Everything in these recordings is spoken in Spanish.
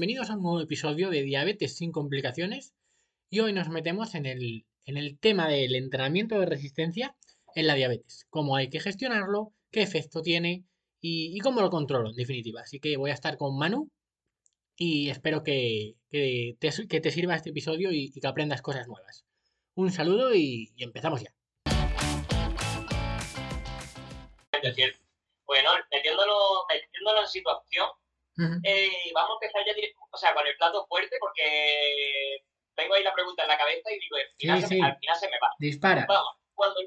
Bienvenidos a un nuevo episodio de Diabetes sin complicaciones. Y hoy nos metemos en el, en el tema del entrenamiento de resistencia en la diabetes. Cómo hay que gestionarlo, qué efecto tiene y, cómo lo controlo, en definitiva. Así que voy a estar con Manu y espero que, te, que te, sirva este episodio y, que aprendas cosas nuevas. Un saludo y, empezamos ya. Bueno, metiéndolo, metiéndolo en situación, eh, vamos a empezar ya o sea, con el plato fuerte porque tengo ahí la pregunta en la cabeza y digo, al final, se, me va. Dispara. Vamos, cuando,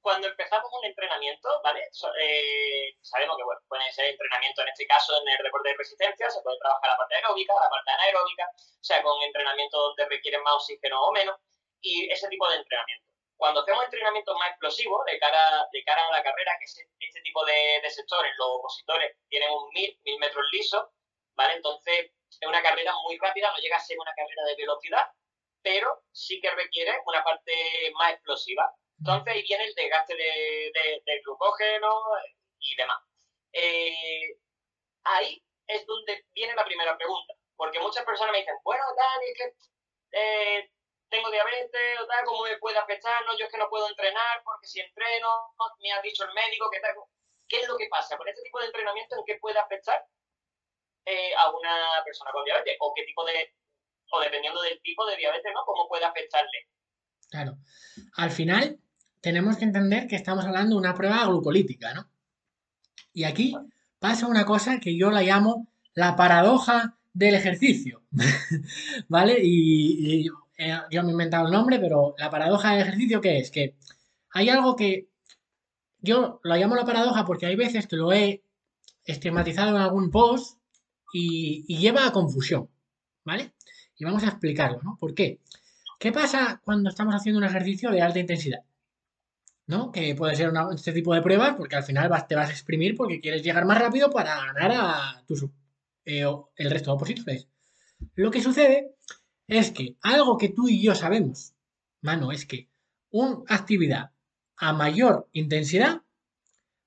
cuando empezamos un entrenamiento, ¿vale? Eh, sabemos que bueno, puede ser entrenamiento en este caso en el deporte de resistencia, se puede trabajar la parte aeróbica, la parte anaeróbica, o sea, con entrenamiento donde requieren más oxígeno o menos, y ese tipo de entrenamiento. Cuando hacemos entrenamientos más explosivos de cara, de cara a la carrera, que este tipo de, de sectores, los opositores tienen un mil, mil metros lisos, ¿vale? Entonces, es una carrera muy rápida, no llega a ser una carrera de velocidad, pero sí que requiere una parte más explosiva. Entonces, ahí viene el desgaste de, glucógeno y demás. Eh, ahí es donde viene la primera pregunta, porque muchas personas me dicen, bueno, Dani, es que eh, tengo diabetes o tal, ¿cómo me puede afectar? No, yo es que no puedo entrenar porque si entreno, me ha dicho el médico que tengo. ¿Qué es lo que pasa con este tipo de entrenamiento? ¿En qué puede afectar eh, a una persona con diabetes? ¿O qué tipo de, o dependiendo del tipo de diabetes, ¿no? ¿Cómo puede afectarle? Claro. Al final, tenemos que entender que estamos hablando de una prueba glucolítica, ¿no? Y aquí pasa una cosa que yo la llamo la paradoja del ejercicio, ¿vale? y yo me he inventado el nombre, pero la paradoja del ejercicio, ¿qué es? Que hay algo que yo lo llamo la paradoja porque hay veces que lo he estigmatizado en algún post y, lleva a confusión, ¿vale? Y vamos a explicarlo, ¿no? ¿Por qué? ¿Qué pasa cuando estamos haciendo un ejercicio de alta intensidad? ¿No? Que puede ser este tipo de pruebas porque al final te vas a exprimir porque quieres llegar más rápido para ganar a tus, eh, el resto de opositores. Lo que sucede es que algo que tú y yo sabemos, mano, es que una actividad a mayor intensidad,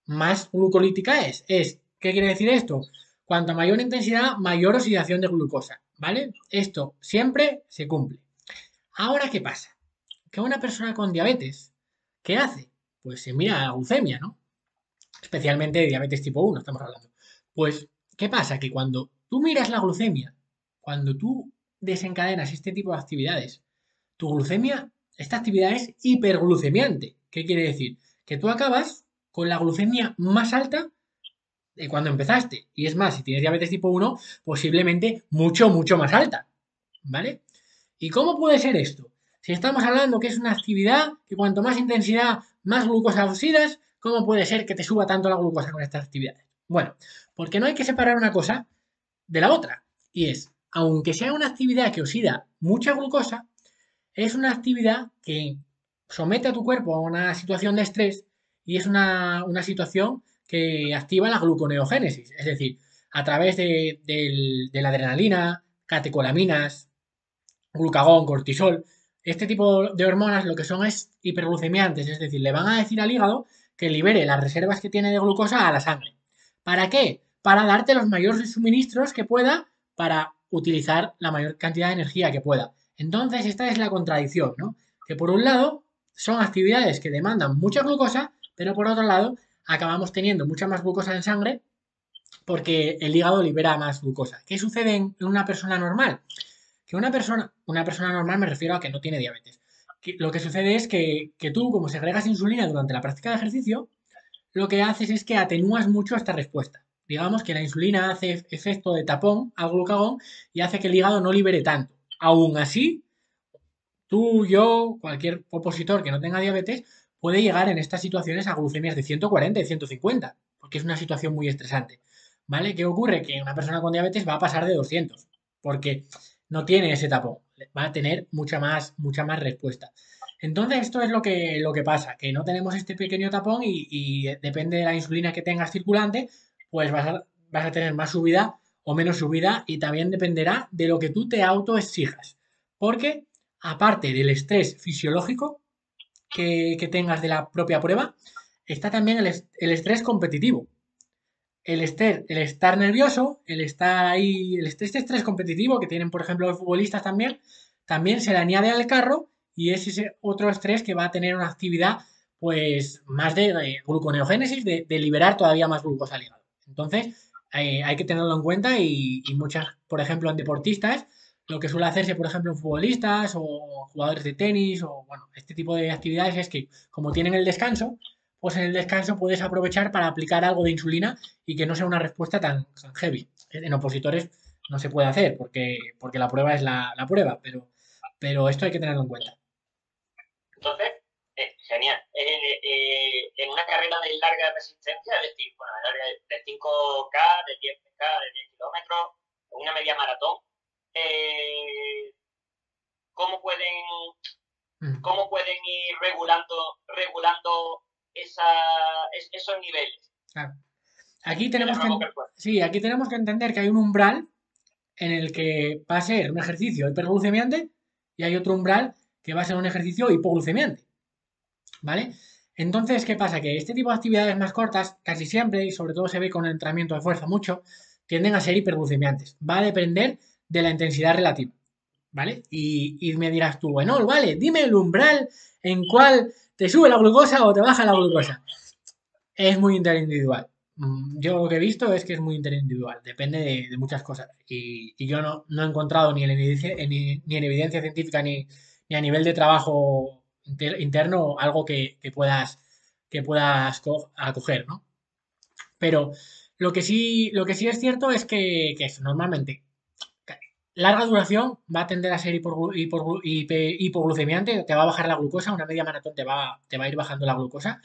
más glucolítica es. es. ¿Qué quiere decir esto? Cuanto mayor intensidad, mayor oxidación de glucosa, ¿vale? Esto siempre se cumple. Ahora, ¿qué pasa? Que una persona con diabetes, ¿qué hace? Pues se mira a la glucemia, ¿no? Especialmente diabetes tipo 1, estamos hablando. Pues, ¿qué pasa? Que cuando tú miras la glucemia, cuando tú desencadenas este tipo de actividades, tu glucemia, esta actividad es hiperglucemiante. ¿Qué quiere decir? Que tú acabas con la glucemia más alta de cuando empezaste. Y es más, si tienes diabetes tipo 1, posiblemente mucho, mucho más alta. ¿Vale? ¿Y cómo puede ser esto? Si estamos hablando que es una actividad que cuanto más intensidad, más glucosa oxidas, ¿cómo puede ser que te suba tanto la glucosa con estas actividades? Bueno, porque no hay que separar una cosa de la otra. Y es, aunque sea una actividad que oxida mucha glucosa, es una actividad que somete a tu cuerpo a una situación de estrés y es una, situación que activa la gluconeogénesis, es decir, a través de, la adrenalina, catecolaminas, glucagón, cortisol, este tipo de hormonas lo que son es hiperglucemiantes, es decir, le van a decir al hígado que libere las reservas que tiene de glucosa a la sangre. ¿Para qué? Para darte los mayores suministros que pueda para utilizar la mayor cantidad de energía que pueda. Entonces, esta es la contradicción, ¿no? Que por un lado son actividades que demandan mucha glucosa, pero por otro lado acabamos teniendo mucha más glucosa en sangre porque el hígado libera más glucosa. ¿Qué sucede en una persona normal? Que una persona, una persona normal me refiero a que no tiene diabetes. lo que sucede es que, que tú, como segregas insulina durante la práctica de ejercicio, lo que haces es que atenúas mucho esta respuesta digamos que la insulina hace efecto de tapón al glucagón y hace que el hígado no libere tanto. Aún así, tú, yo, cualquier opositor que no tenga diabetes, puede llegar en estas situaciones a glucemias de 140 y 150, porque es una situación muy estresante. ¿Vale? ¿Qué ocurre? Que una persona con diabetes va a pasar de 200, porque no tiene ese tapón, va a tener mucha más, mucha más respuesta. Entonces, esto es lo que, lo que pasa, que no tenemos este pequeño tapón y, y depende de la insulina que tengas circulante, pues vas a, tener más subida o menos subida y también dependerá de lo que tú te autoexijas. Porque aparte del estrés fisiológico que, tengas de la propia prueba, está también el, estrés competitivo. el, el estar nervioso, el estar ahí, el estrés, este estrés competitivo que tienen, por ejemplo, los futbolistas también, también se le añade al carro y es ese otro estrés que va a tener una actividad pues más de, gluconeogénesis, de, liberar todavía más glucosa. Entonces, eh, hay que tenerlo en cuenta y, muchas, por ejemplo, en deportistas, lo que suele hacerse, por ejemplo, en futbolistas o jugadores de tenis o, bueno, este tipo de actividades es que como tienen el descanso, pues en el descanso puedes aprovechar para aplicar algo de insulina y que no sea una respuesta tan, heavy. En opositores no se puede hacer porque, porque la prueba es la, prueba, pero, pero esto hay que tenerlo en cuenta. Entonces, eh, genial. Eh, en una carrera de larga resistencia, es decir, bueno, de 5K, de 10K, de 10 kilómetros, una media maratón, ¿cómo pueden mm. cómo pueden regulando regulando esos niveles. Aquí tenemos, que, sí, aquí tenemos que entender que hay un umbral en el que va a ser un ejercicio hiperglucemiante y hay otro umbral que va a ser un ejercicio hipoglucemiante. ¿Vale? Entonces, ¿qué pasa? Que este tipo de actividades más cortas, casi siempre, y sobre todo se ve con el entrenamiento de fuerza mucho, tienden a ser hiperglucemiantes. Va a depender de la intensidad relativa. ¿Vale? Y, y me dirás tú, bueno, vale, dime el umbral en cuál ¿Te sube la glucosa o te baja la glucosa? Es muy interindividual. Mm, yo lo que he visto es que es muy interindividual, depende de, muchas cosas. Y, yo no, he encontrado ni en evidencia, ni, en evidencia científica ni, a nivel de trabajo interno algo que, puedas, que puedas acoger, ¿no? Pero lo que sí, lo que sí es cierto es que, que normalmente larga duración va a tender a ser hipoglucemiante, te va a bajar la glucosa, una media maratón te va, te va a ir bajando la glucosa,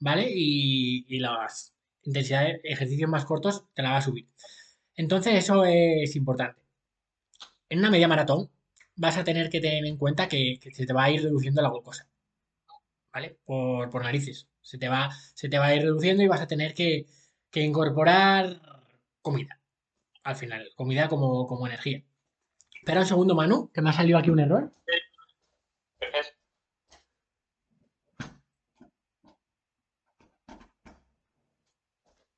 ¿vale? Y, las intensidades, ejercicios más cortos te la va a subir. Entonces eso es importante. En una media maratón vas a tener que tener en cuenta que, se te va a ir reduciendo la glucosa, ¿vale? Por, narices. Se te, va, se te va a ir reduciendo y vas a tener que, incorporar comida. Al final, comida como, como energía. Espera un segundo, Manu, que me ha salido aquí un error.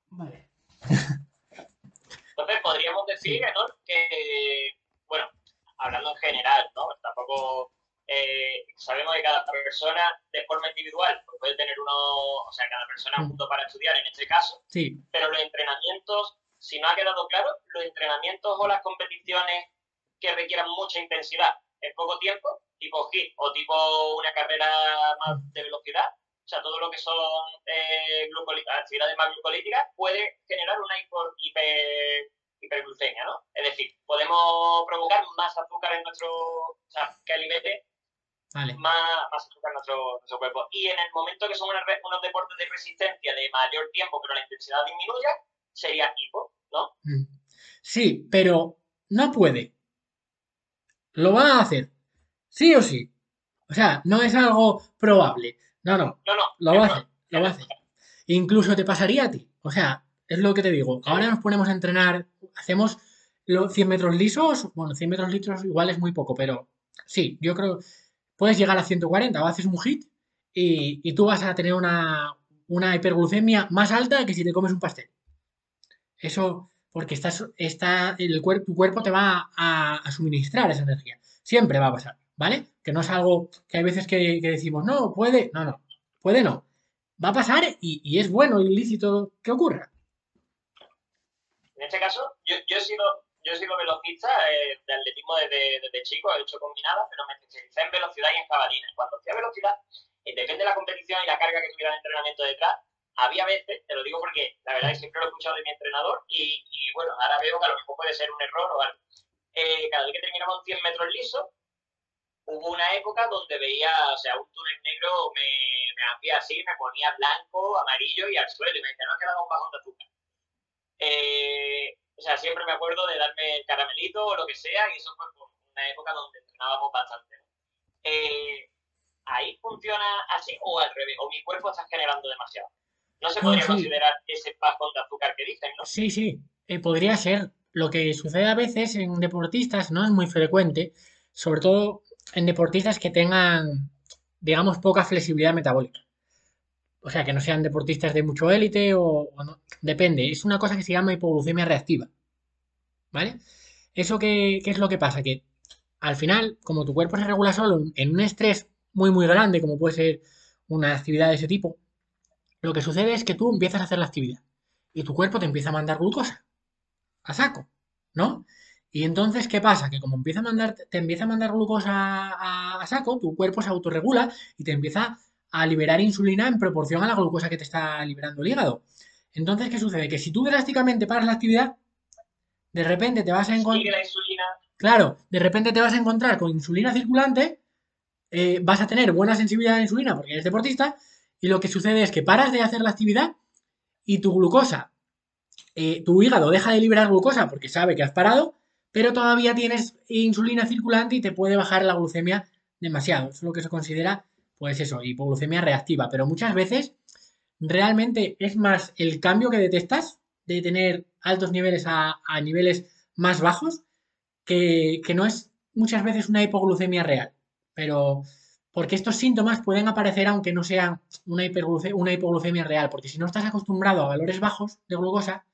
Vale. Entonces podríamos decir, ¿no? que, bueno, hablando en general, ¿no? Tampoco eh, sabemos que cada persona de forma individual pues puede tener uno, o sea, cada persona un mm. punto para estudiar en este caso. Sí. Pero los entrenamientos, si no ha quedado claro, los entrenamientos o las competiciones que requieran mucha intensidad en poco tiempo, tipo HIT o tipo una carrera más de velocidad, o sea, todo lo que son eh, actividades más glucolíticas, puede generar una hiperglucemia, ¿no? Es decir, podemos provocar más azúcar en nuestro, o sea, que alimente más, azúcar en nuestro, cuerpo. Y en el momento que son unos deportes de resistencia de mayor tiempo, pero la intensidad disminuya, sería hipo, ¿no? Mm. Sí, pero no puede lo va a hacer. Sí o sí. O sea, no es algo probable. No, no. No, no. Lo va a hacer. Lo va a hacer. Incluso te pasaría a ti. O sea, es lo que te digo. Ahora nos ponemos a entrenar, hacemos los 100 metros lisos. Bueno, 100 metros lisos igual es muy poco, pero sí, yo creo puedes llegar a 140 o haces un hit y, tú vas a tener una, hiperglucemia más alta que si te comes un pastel. Eso, porque estás, está, el cuerpo, tu cuerpo te va a, suministrar esa energía. Siempre va a pasar, ¿vale? Que no es algo que hay veces que, decimos, no, puede, no, no, puede no. Va a pasar y, es bueno y lícito que ocurra. En este caso, yo, he sido yo he sido velocista eh, de atletismo desde, chico, he hecho combinadas, pero me especialicé en velocidad y en jabalina. Cuando hacía velocidad, depende de la competición y la carga que tuviera el entrenamiento detrás, había veces, te lo digo porque la verdad es que siempre lo he escuchado de mi entrenador y, bueno, ahora veo que a lo mejor puede ser un error o algo. Eh, cada vez que terminamos 100 metros lisos, hubo una época donde veía, o sea, un túnel negro me, me hacía así, me ponía blanco, amarillo y al suelo y me decía, no, ha quedado un bajón de azúcar. Eh, o sea, siempre me acuerdo de darme caramelito o lo que sea y eso fue una época donde entrenábamos bastante. Eh, ¿Ahí funciona así o al revés? ¿O mi cuerpo está generando demasiado? No se podría considerar ese bajón de azúcar que dicen, ¿no? Sí, sí, eh, podría ser. Lo que sucede a veces en deportistas no es muy frecuente, sobre todo en deportistas que tengan, digamos, poca flexibilidad metabólica. o sea, que no sean deportistas de mucho élite o, no, depende. Es una cosa que se llama hipoglucemia reactiva. ¿Vale? ¿Eso qué, qué es lo que pasa? Que al final, como tu cuerpo se regula solo en un estrés muy, muy grande, como puede ser una actividad de ese tipo, lo que sucede es que tú empiezas a hacer la actividad y tu cuerpo te empieza a mandar glucosa a saco, ¿no? Y entonces, ¿qué pasa? Que como empieza a mandar, te empieza a mandar glucosa a, a, saco, tu cuerpo se autorregula y te empieza a liberar insulina en proporción a la glucosa que te está liberando el hígado. Entonces, ¿qué sucede? Que si tú drásticamente paras la actividad, de repente te vas a encontrar... Claro, de repente te vas a encontrar con insulina circulante, eh, vas a tener buena sensibilidad a la insulina porque eres deportista, y lo que sucede es que paras de hacer la actividad y tu glucosa, eh, tu hígado deja de liberar glucosa porque sabe que has parado, pero todavía tienes insulina circulante y te puede bajar la glucemia demasiado. Eso es lo que se considera, pues eso, hipoglucemia reactiva. Pero muchas veces realmente es más el cambio que detectas de tener altos niveles a, niveles más bajos que, que, no es muchas veces una hipoglucemia real. Pero porque estos síntomas pueden aparecer aunque no una, una hipoglucemia real, porque si no estás acostumbrado a valores bajos de glucosa,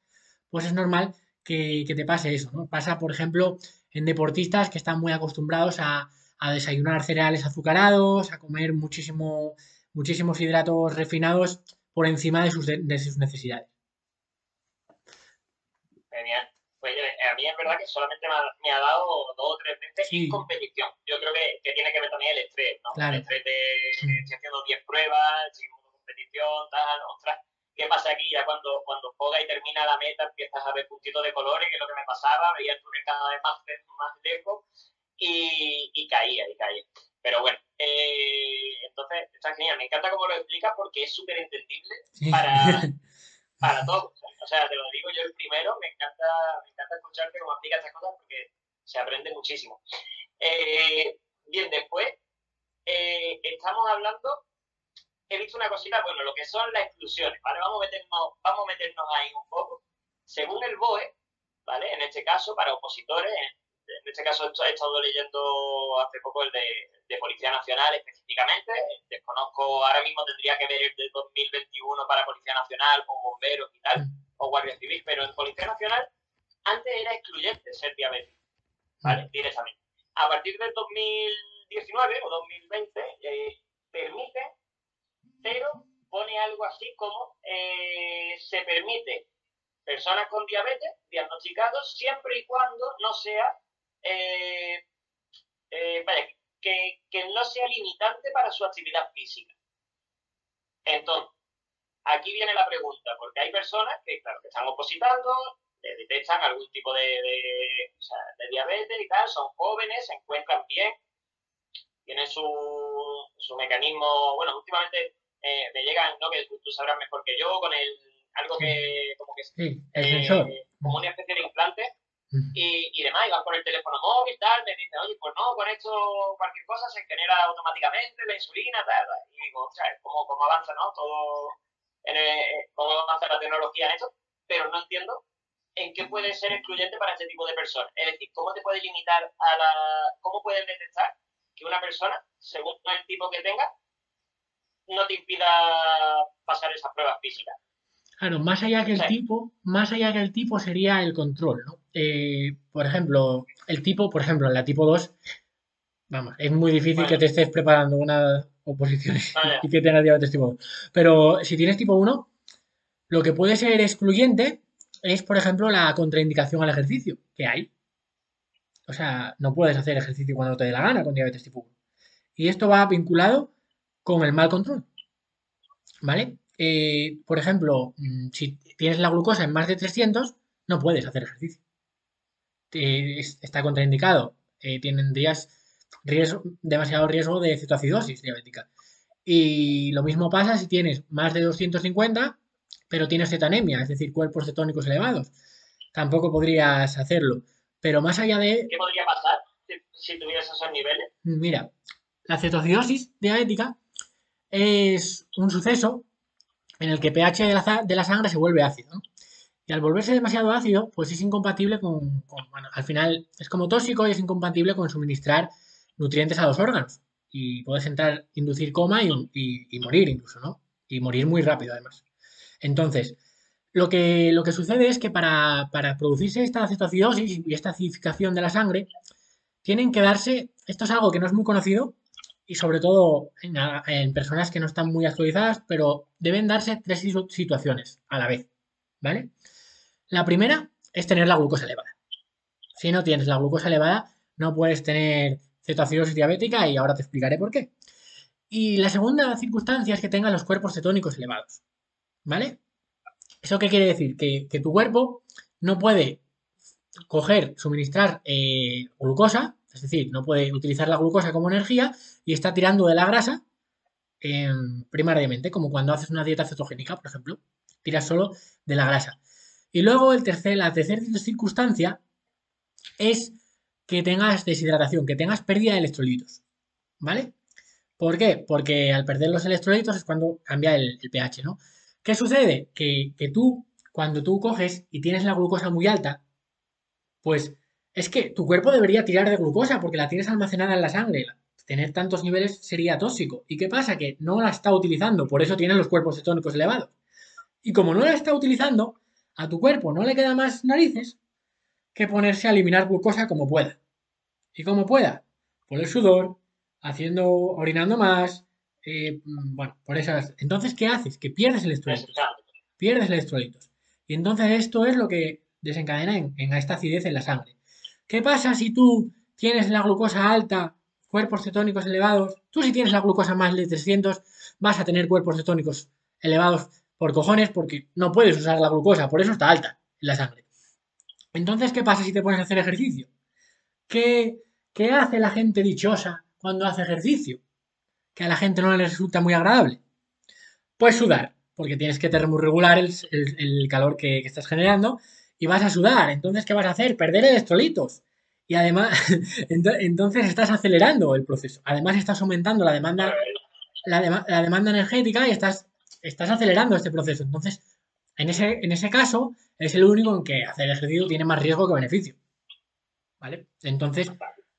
pues es normal que, te pase eso, ¿no? Pasa, por ejemplo, en deportistas que están muy acostumbrados a, desayunar cereales azucarados, a comer muchísimo, muchísimos hidratos refinados por encima de sus, de sus necesidades. Genial. Pues eh, a mí es verdad que solamente me ha, dado dos o tres veces en competición. Yo creo que, que, tiene que ver también el estrés, ¿no? El estrés de estoy haciendo 10 pruebas, seguimos competición, tal, ostras. ¿Qué pasa aquí? Ya cuando, cuando juega y termina la meta empiezas a ver puntitos de colores, que es lo que me pasaba, veía el túnel cada vez más, más lejos y, y caía, y caía. Pero bueno, eh, entonces está genial. Me encanta cómo lo explicas porque es súper entendible para, para todos. O sea, te lo digo yo el primero, me encanta, me encanta escucharte cómo explicas estas cosas porque se aprende muchísimo. Eh, bien, después eh, estamos hablando, he visto una cosita, bueno, lo que son las exclusiones, ¿vale? Vamos a meternos, vamos a meternos ahí un poco. Según el BOE, ¿vale? En este caso, para opositores, en este caso he estado leyendo hace poco el de, de, Policía Nacional específicamente. Desconozco, ahora mismo tendría que ver el de 2021 para Policía Nacional o bomberos y tal, o Guardia Civil, pero en Policía Nacional antes era excluyente ser diabético, ¿vale? Directamente. A partir del 2019 o 2020 eh, permite, pero pone algo así como eh, se permite personas con diabetes diagnosticados siempre y cuando no sea eh, eh, que, no sea limitante para su actividad física. Entonces, aquí viene la pregunta, porque hay personas que, claro, que están opositando, detectan algún tipo de, diabetes y tal, son jóvenes, se encuentran bien, tienen su, su mecanismo, bueno, últimamente eh, me llegan, ¿no? Que tú, sabrás mejor que yo, con el, algo que, como que, sí, el como una especie de implante, y, y, demás, y van con el teléfono móvil, tal, me dicen, oye, pues no, con esto cualquier cosa se genera automáticamente la insulina, tal, tal. y digo, o sea, ¿cómo, cómo avanza, no? Todo, en cómo avanza la tecnología en esto, pero no entiendo en qué puede ser excluyente para este tipo de personas. Es decir, ¿cómo te puede limitar a la, cómo puedes detectar que una persona, según el tipo que tenga, no te impida pasar esas pruebas físicas? Claro, más allá que el tipo, más allá que el tipo sería el control, ¿no? Eh, por ejemplo, el tipo, por ejemplo, en la tipo 2, vamos, es muy difícil que te estés preparando una oposición y que tengas diabetes tipo 2. Pero si tienes tipo 1, lo que puede ser excluyente es, por ejemplo, la contraindicación al ejercicio, que hay. O sea, no puedes hacer ejercicio cuando te dé la gana con diabetes tipo 1. Y esto va vinculado con el mal control. ¿Vale? Eh, por ejemplo, mm, si tienes la glucosa en más de 300, no puedes hacer ejercicio. Está contraindicado. Eh, tendrías riesgo, demasiado riesgo de cetoacidosis diabética. Y lo mismo pasa si tienes más de 250, pero tienes cetanemia, es decir, cuerpos cetónicos elevados. Tampoco podrías hacerlo. Pero más allá de... ¿Qué podría pasar si, tuvieras esos niveles? Mira, la cetoacidosis diabética es un suceso en el que pH de la, de la sangre se vuelve ácido. Y al volverse demasiado ácido, pues es incompatible con, bueno, al final es como tóxico y es incompatible con suministrar nutrientes a los órganos. Y puedes entrar, inducir coma y, morir incluso, ¿no? y morir muy rápido además. Entonces, lo que, lo que sucede es que para, producirse esta cetoacidosis y esta acidificación de la sangre, tienen que darse, esto es algo que no es muy conocido y sobre todo en personas que no están muy actualizadas, pero deben darse tres situaciones a la vez, ¿vale? La primera es tener la glucosa elevada. Si no tienes la glucosa elevada, no puedes tener cetoacidosis diabética y ahora te explicaré por qué. Y la segunda circunstancia es que tengas los cuerpos cetónicos elevados. ¿Vale? ¿Eso qué quiere decir? Que, tu cuerpo no puede coger, suministrar eh, glucosa, es decir, no puede utilizar la glucosa como energía y está tirando de la grasa em, primariamente, como cuando haces una dieta cetogénica, por ejemplo, tiras solo de la grasa. Y luego el tercer, la tercera circunstancia es que tengas deshidratación, que tengas pérdida de electrolitos. ¿Vale? ¿Por qué? Porque al perder los electrolitos es cuando cambia el, pH, ¿no? ¿Qué sucede? Que, tú, cuando tú coges y tienes la glucosa muy alta, pues es que tu cuerpo debería tirar de glucosa porque la tienes almacenada en la sangre. Tener tantos niveles sería tóxico. ¿Y qué pasa? Que no la está utilizando, por eso tienen los cuerpos cetónicos elevados. Y como no la está utilizando, a tu cuerpo no le queda más narices que ponerse a eliminar glucosa como pueda. Y como pueda, por el sudor, haciendo, orinando más, eh, bueno, por esas. Entonces, ¿qué haces? Que pierdes electrolitos. Pierdes electrolitos. Y entonces esto es lo que desencadena en, esta acidez en la sangre. ¿Qué pasa si tú tienes la glucosa alta, cuerpos cetónicos elevados? Tú si tienes la glucosa más de 300, vas a tener cuerpos cetónicos elevados por cojones porque no puedes usar la glucosa, por eso está alta la sangre. Entonces, ¿qué pasa si te pones a hacer ejercicio? ¿Qué, qué hace la gente dichosa cuando hace ejercicio? Que a la gente no le resulta muy agradable. Pues sudar, porque tienes que termorregular el, el, calor que, estás generando y vas a sudar. Entonces, ¿qué vas a hacer? Perder electrolitos. Y además, entonces estás acelerando el proceso. Además, estás aumentando la demanda, la, la demanda energética y estás, estás acelerando este proceso. Entonces, en ese, en ese caso, es el único en que hacer ejercicio tiene más riesgo que beneficio. ¿Vale? Entonces,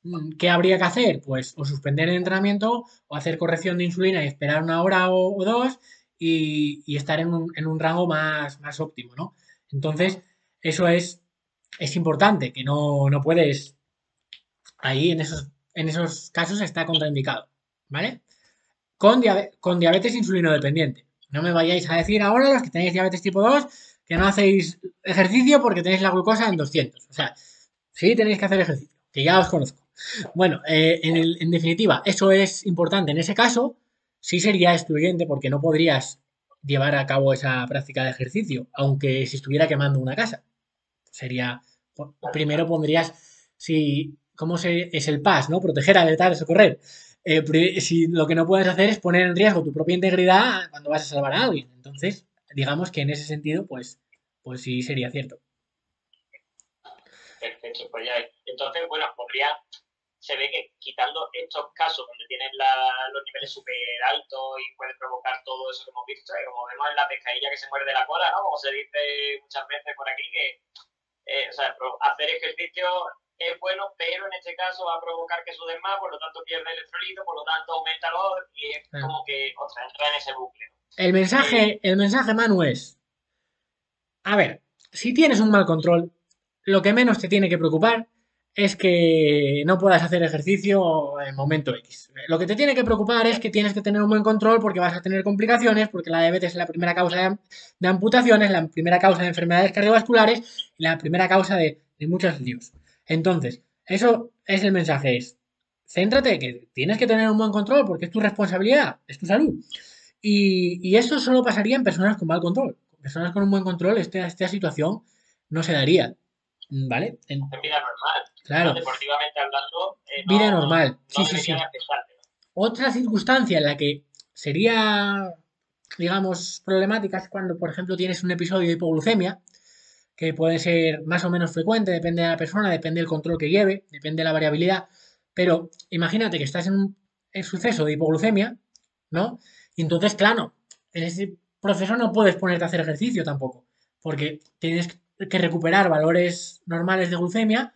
mm, ¿qué habría que hacer? Pues o suspender el entrenamiento o hacer corrección de insulina y esperar una hora o, dos y, estar en un, rango más, más, óptimo, ¿no? Entonces, eso es, es importante, que no, puedes, ahí en esos, en esos casos está contraindicado, ¿vale? Con, con diabetes insulino dependiente. No me vayáis a decir ahora los que tenéis diabetes tipo 2 que no hacéis ejercicio porque tenéis la glucosa en 200. O sea, sí tenéis que hacer ejercicio, que ya os conozco. Bueno, eh, en, definitiva, eso es importante. En ese caso, sí sería excluyente porque no podrías llevar a cabo esa práctica de ejercicio, aunque si estuviera quemando una casa. Sería, primero pondrías, si, ¿cómo se, es el PAS, ¿no? Proteger, alertar, socorrer. Eh, si lo que no puedes hacer es poner en riesgo tu propia integridad cuando vas a salvar a alguien. Entonces, digamos que en ese sentido, pues, pues sí sería cierto. Perfecto, pues ya. Entonces, bueno, podría, se ve que quitando estos casos donde tienes los niveles súper altos y puede provocar todo eso que hemos visto, y como vemos en la pescadilla que se muerde la cola, ¿no? Como se dice muchas veces por aquí, que eh, o sea, hacer ejercicio es bueno, pero en este caso va a provocar que sudes más, por lo tanto pierde el electrolito, por lo tanto aumenta el odor y es como que, entra en ese bucle. El mensaje, el mensaje, Manu, es, a ver, si tienes un mal control, lo que menos te tiene que preocupar es que no puedas hacer ejercicio en momento X. Lo que te tiene que preocupar es que tienes que tener un buen control porque vas a tener complicaciones, porque la diabetes es la primera causa de, amputaciones, la primera causa de enfermedades cardiovasculares y la primera causa de, de muchos líos. Entonces, eso es el mensaje, es, céntrate que tienes que tener un buen control porque es tu responsabilidad, es tu salud. Y, esto solo pasaría en personas con mal control. Personas con un buen control, esta, esta situación no se daría. ¿Vale? En, vida normal. Claro. deportivamente hablando. Eh, vida normal. Sí, sí, sí. Otra circunstancia en la que sería, digamos, problemática es cuando, por ejemplo, tienes un episodio de hipoglucemia, que puede ser más o menos frecuente, depende de la persona, depende del control que lleve, depende de la variabilidad. Pero imagínate que estás en un suceso de hipoglucemia, ¿no? Y entonces, claro, en ese proceso no puedes ponerte a hacer ejercicio tampoco, porque tienes que recuperar valores normales de glucemia,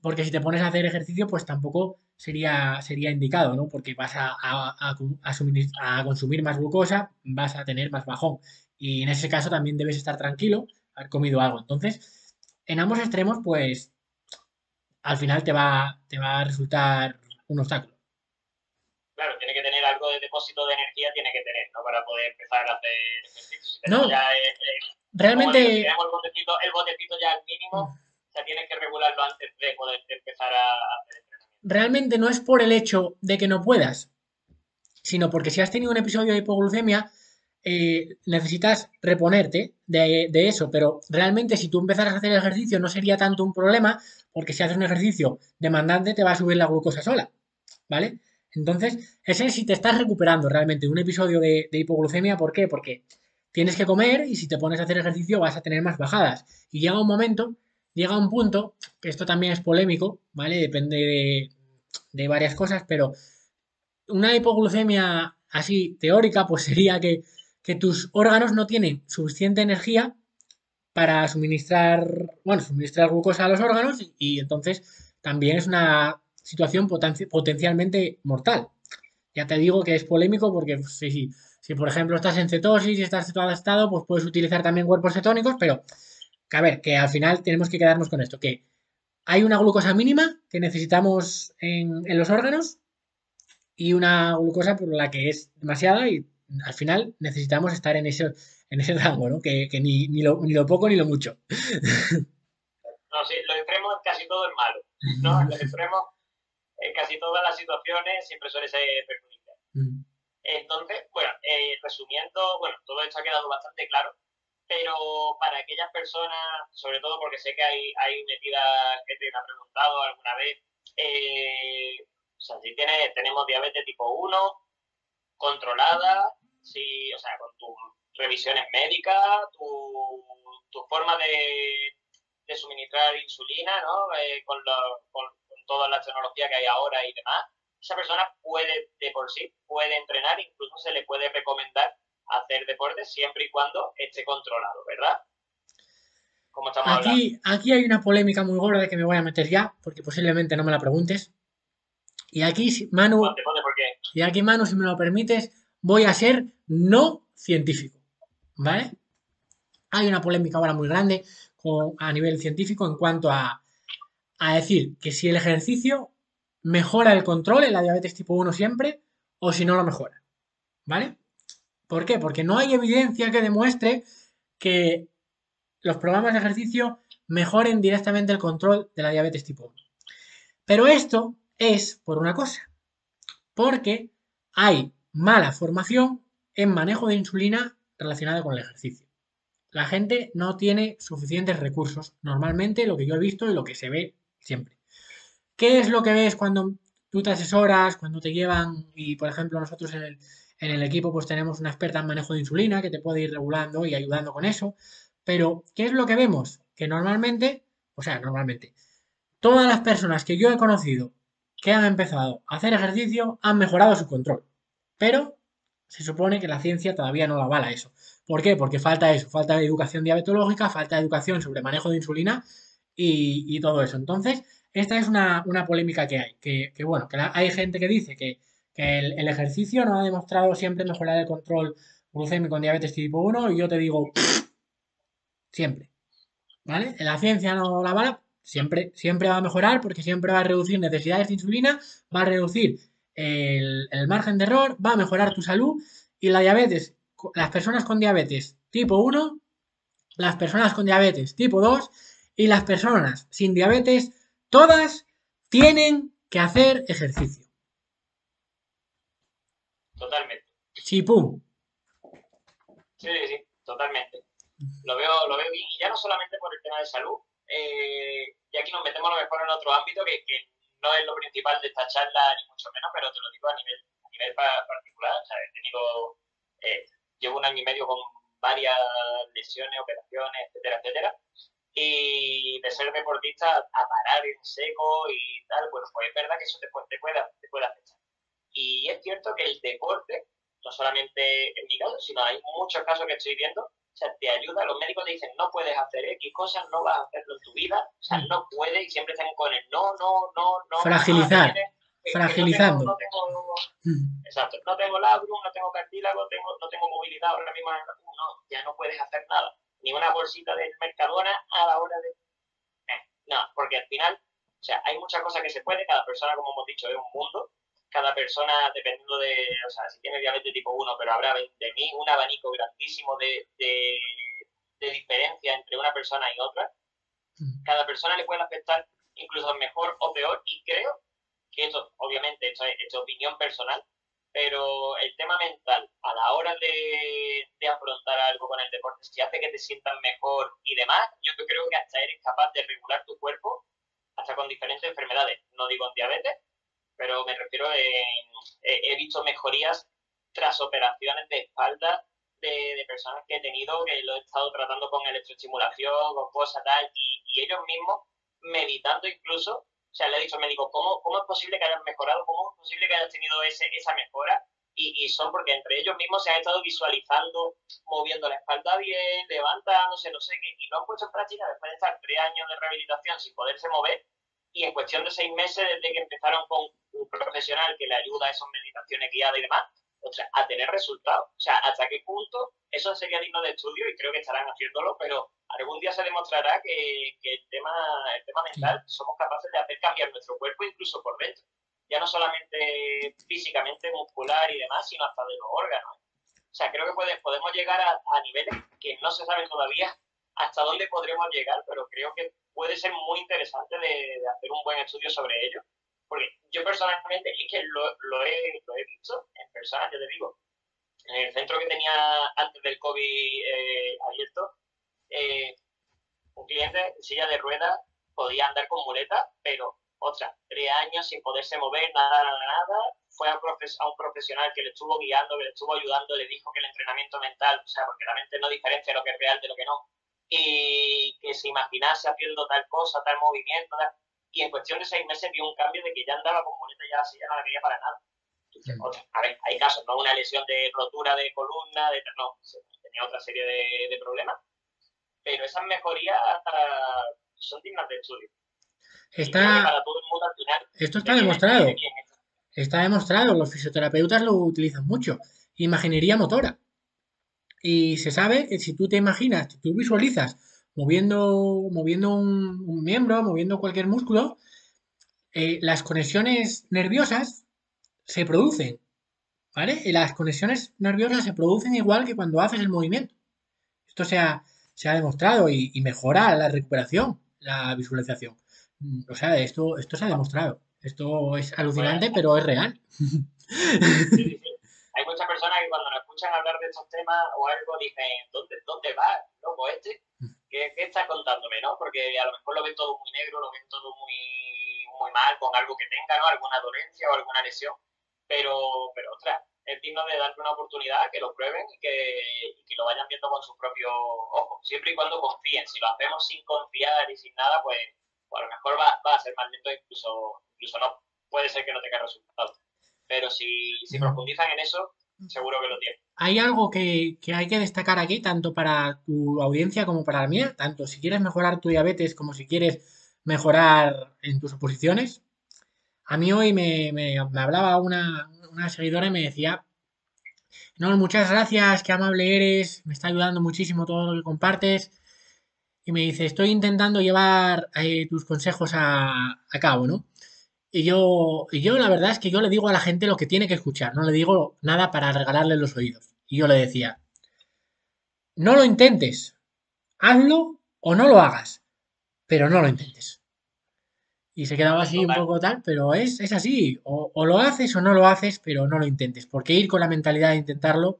porque si te pones a hacer ejercicio, pues tampoco sería, sería indicado, ¿no? Porque vas a, a, consumir más glucosa, vas a tener más bajón. Y en ese caso también debes estar tranquilo, haber comido algo. Entonces, en ambos extremos, pues al final te va, te va a resultar un obstáculo. Claro, tiene que tener algo de depósito de energía, tiene que tener, ¿no? Para poder empezar a hacer ejercicio. no, ya realmente... tenemos el botecito, el botecito ya al mínimo, mm. o sea, tienes que regularlo antes de poder empezar a hacer entrenamiento. Realmente no es por el hecho de que no puedas, sino porque si has tenido un episodio de hipoglucemia, eh, necesitas reponerte de, eso, pero realmente si tú empezaras a hacer ejercicio no sería tanto un problema, porque si haces un ejercicio demandante te va a subir la glucosa sola, ¿vale? Entonces, ese es si te estás recuperando realmente un episodio de, hipoglucemia, ¿por qué? Porque tienes que comer y si te pones a hacer ejercicio vas a tener más bajadas. Y llega un momento, llega un punto, que esto también es polémico, ¿vale? Depende de, de varias cosas, pero una hipoglucemia así teórica, pues sería que, que tus órganos no tienen suficiente energía para suministrar, bueno, suministrar glucosa a los órganos y, entonces también es una situación potencialmente mortal. Ya te digo que es polémico porque si, si, por ejemplo estás en cetosis y estás estado, pues puedes utilizar también cuerpos cetónicos, pero que a ver, que al final tenemos que quedarnos con esto, que hay una glucosa mínima que necesitamos en, en los órganos y una glucosa por la que es demasiada y al final necesitamos estar en ese, en ese rango, ¿no? Que, que ni, ni, lo, ni, lo, poco ni lo mucho. No, sí, los extremos casi todo es malo, ¿no? Los extremos, en casi todas las situaciones siempre suele ser perjudicial. Entonces, bueno, eh, resumiendo, bueno, todo esto ha quedado bastante claro, pero para aquellas personas, sobre todo porque sé que hay, hay metida gente que me ha preguntado alguna vez, eh, o sea, si tiene, tenemos diabetes tipo 1, controlada, si, o sea, con tus revisiones médicas, tu, tu forma de, de, suministrar insulina, ¿no? Eh, con, con, toda la tecnología que hay ahora y demás, esa persona puede, de por sí, puede entrenar, incluso se le puede recomendar hacer deporte siempre y cuando esté controlado, ¿verdad? Como estamos aquí, aquí hay una polémica muy gorda que me voy a meter ya, porque posiblemente no me la preguntes. Y aquí, Manu, y aquí, Manu, si me lo permites, voy a ser no científico. ¿Vale? Hay una polémica ahora muy grande a nivel científico en cuanto a, a decir que si el ejercicio mejora el control en la diabetes tipo 1 siempre o si no lo mejora. ¿Vale? ¿Por qué? Porque no hay evidencia que demuestre que los programas de ejercicio mejoren directamente el control de la diabetes tipo 1. Pero esto es por una cosa, porque hay mala formación en manejo de insulina relacionada con el ejercicio. La gente no tiene suficientes recursos, normalmente lo que yo he visto y lo que se ve siempre. ¿Qué es lo que ves cuando tú te asesoras, cuando te llevan y por ejemplo nosotros en el, en el equipo pues tenemos una experta en manejo de insulina que te puede ir regulando y ayudando con eso, pero ¿qué es lo que vemos? Que normalmente, o sea, normalmente, todas las personas que yo he conocido que han empezado a hacer ejercicio han mejorado su control. Pero se supone que la ciencia todavía no la avala eso. ¿Por qué? Porque falta eso, falta educación diabetológica, falta educación sobre manejo de insulina y, todo eso. Entonces, esta es una, polémica que hay. Que, bueno, que hay gente que dice que, el, ejercicio no ha demostrado siempre mejorar el control glucémico en diabetes tipo 1 y yo te digo, siempre. ¿Vale? La ciencia no la avala, Siempre, siempre va a mejorar porque siempre va a reducir necesidades de insulina, va a reducir el, margen de error, va a mejorar tu salud y la diabetes, las personas con diabetes tipo 1, las personas con diabetes tipo 2 y las personas sin diabetes, todas tienen que hacer ejercicio. Totalmente. Sí, pum. Sí, sí, totalmente. Lo veo, lo veo bien. Y ya no solamente por el tema de salud, eh, y aquí nos metemos a lo mejor en otro ámbito que, no es lo principal de esta charla, ni mucho menos, pero te lo digo a nivel, a nivel particular. O sea, he tenido, eh, llevo un año y medio con varias lesiones, operaciones, etcétera, etcétera. Y de ser deportista a parar en seco y tal, bueno, pues es verdad que eso te, te, puede, te puede afectar. Y es cierto que el deporte, no solamente en mi caso, sino hay muchos casos que estoy viendo, o sea, te ayuda, los médicos te dicen, no puedes hacer X cosas, no vas a hacerlo en tu vida, o sea, mm. no puedes, y siempre están con el no, no, no, no. Fragilizar, fragilizando. No tengo, mm. exacto, no tengo labrum, no tengo cartílago, tengo, no tengo movilidad ahora mismo, no, ya no puedes hacer nada, ni una bolsita del Mercadona a la hora de... Eh, no, porque al final, o sea, hay muchas cosas que se puede, cada persona, como hemos dicho, es un mundo, cada persona, dependiendo de, o sea, si tiene diabetes tipo 1, pero habrá 20.000, un abanico grandísimo de, de, diferencia entre una persona y otra. Mm. Cada persona le puede afectar incluso mejor o peor y creo que esto, obviamente, esto es, opinión personal, pero el tema mental a la hora de, de, afrontar algo con el deporte, si hace que te sientas mejor y demás, yo creo que hasta eres capaz de regular tu cuerpo hasta con diferentes enfermedades. No digo en diabetes, pero me refiero en, he visto mejorías tras operaciones de espalda de, personas que he tenido, que lo he estado tratando con electroestimulación, con cosas tal, y, ellos mismos, meditando incluso, o sea, le he dicho al médico, ¿cómo, ¿cómo es posible que hayas mejorado? ¿Cómo es posible que hayas tenido ese, esa mejora? Y, y, son porque entre ellos mismos se han estado visualizando, moviendo la espalda bien, levantándose, no sé qué, y lo han puesto en práctica después de estar tres años de rehabilitación sin poderse mover, y en cuestión de seis meses, desde que empezaron con un profesional que le ayuda a esas meditaciones guiadas y demás, o sea, a tener resultados. O sea, hasta qué punto eso sería digno de estudio y creo que estarán haciéndolo, pero algún día se demostrará que, el, tema, el tema mental somos capaces de hacer cambiar nuestro cuerpo incluso por dentro. Ya no solamente físicamente, muscular y demás, sino hasta de los órganos. O sea, creo que podemos llegar a, a niveles que no se saben todavía hasta dónde podremos llegar, pero creo que puede ser muy interesante de, hacer un buen estudio sobre ello. Porque yo personalmente es que lo, he, visto en personas, yo te digo, en el centro que tenía antes del COVID eh, abierto, eh, un cliente en silla de ruedas podía andar con muleta, pero otra, tres años sin poderse mover, nada, nada, nada. Fue a, a, un profesional que le estuvo guiando, que le estuvo ayudando, le dijo que el entrenamiento mental, o sea, porque la mente no diferencia lo que es real de lo que no, y que se imaginase haciendo tal cosa, tal movimiento, y en cuestión de seis meses vio un cambio de que ya andaba con muleta ya así, ya no la quería para nada. a ver, hay casos, no una lesión de rotura de columna, de, no, tenía otra serie de, problemas, pero esas mejorías son dignas de estudio. Está, esto está demostrado. Está demostrado, los fisioterapeutas lo utilizan mucho. Imaginería motora. Y se sabe que si tú te imaginas, si tú visualizas moviendo, moviendo un, miembro, moviendo cualquier músculo, eh, las conexiones nerviosas se producen. ¿Vale? Y las conexiones nerviosas se producen igual que cuando haces el movimiento. Esto se ha, se ha demostrado y, mejora la recuperación, la visualización. Mm, o sea, esto, esto se ha demostrado. Esto es alucinante, pero es real. Hay muchas personas que cuando nos escuchan hablar de estos temas o algo dicen, ¿dónde, dónde va, loco este? ¿Qué, ¿Qué estás contándome, no? Porque a lo mejor lo ven todo muy negro, lo ven todo muy, muy mal, con algo que tenga, ¿no? Alguna dolencia o alguna lesión. Pero, pero ostras, es digno de darle una oportunidad, que lo prueben y que, que lo vayan viendo con sus propios ojos, siempre y cuando confíen. Si lo hacemos sin confiar y sin nada, pues, pues a lo mejor va, va, a ser más lento, incluso, incluso no. Puede ser que no tenga resultados pero si, si profundizan en eso, seguro que lo tienen. Hay algo que, hay que destacar aquí, tanto para tu audiencia como para la mía, tanto si quieres mejorar tu diabetes como si quieres mejorar en tus oposiciones. A mí hoy me, me, hablaba una, una seguidora y me decía, no, muchas gracias, qué amable eres, me está ayudando muchísimo todo lo que compartes. Y me dice, estoy intentando llevar eh, tus consejos a, a, cabo, ¿no? Y yo, y yo la verdad es que yo le digo a la gente lo que tiene que escuchar, no le digo nada para regalarle los oídos. Y yo le decía, no lo intentes, hazlo o no lo hagas, pero no lo intentes. Y se quedaba así un poco tal, pero es, es así, o, lo haces o no lo haces, pero no lo intentes, porque ir con la mentalidad de intentarlo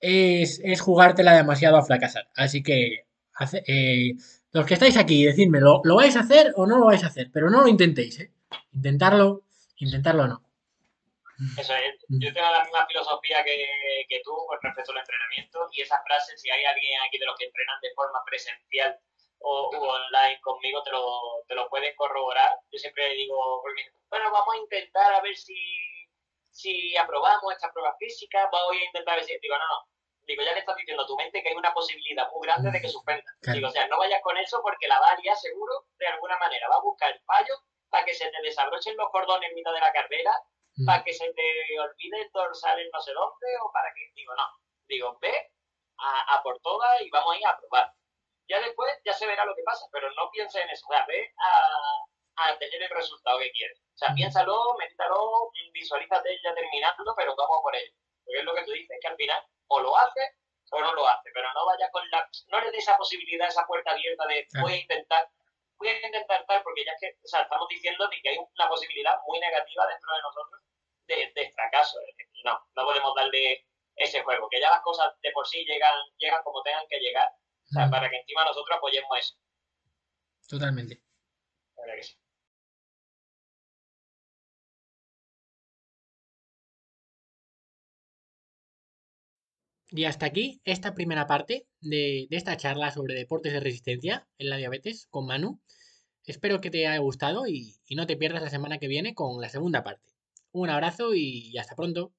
es, es jugártela demasiado a fracasar. Así que eh, los que estáis aquí, decidme, ¿lo, ¿lo vais a hacer o no lo vais a hacer? Pero no lo intentéis, ¿eh? Intentarlo, intentarlo no. Eso es. Yo tengo la misma filosofía que, que tú con respecto al entrenamiento y esa frase, si hay alguien aquí de los que entrenan de forma presencial o online conmigo, te lo, te lo puedes corroborar. Yo siempre digo, bueno, vamos a intentar a ver si, si aprobamos esta prueba física, voy a intentar ver si... Digo, no, no, digo, ya le estás diciendo a tu mente que hay una posibilidad muy grande de que suspenda. Digo, o sea, no vayas con eso porque la varia seguro, de alguna manera, va a buscar el fallo para que se te desabrochen los cordones en mitad de la carrera, para que se te olvide el dorsal en no sé dónde, o para que, digo, no. Digo, ve a, por todas y vamos a ir a probar. Ya después ya se verá lo que pasa, pero no pienses en eso. O sea, ve a, a tener el resultado que quieres. O sea, piénsalo, medítalo, visualízate ya terminando, pero vamos por ello. Porque es lo que tú dices, que al final o lo hace o no lo hace, pero no vaya con la... No le dé esa posibilidad, esa puerta abierta de voy a intentar, voy a intentar tal, porque ya es que, o sea, estamos diciendo que hay una posibilidad muy negativa dentro de nosotros de, de fracaso. No, no podemos darle ese juego, que ya las cosas de por sí llegan, llegan como tengan que llegar, o sea, para que encima nosotros apoyemos eso. Totalmente. Y hasta aquí esta primera parte de, esta charla sobre deportes de resistencia en la diabetes con Manu. Espero que te haya gustado y, y no te pierdas la semana que viene con la segunda parte. Un abrazo y hasta pronto.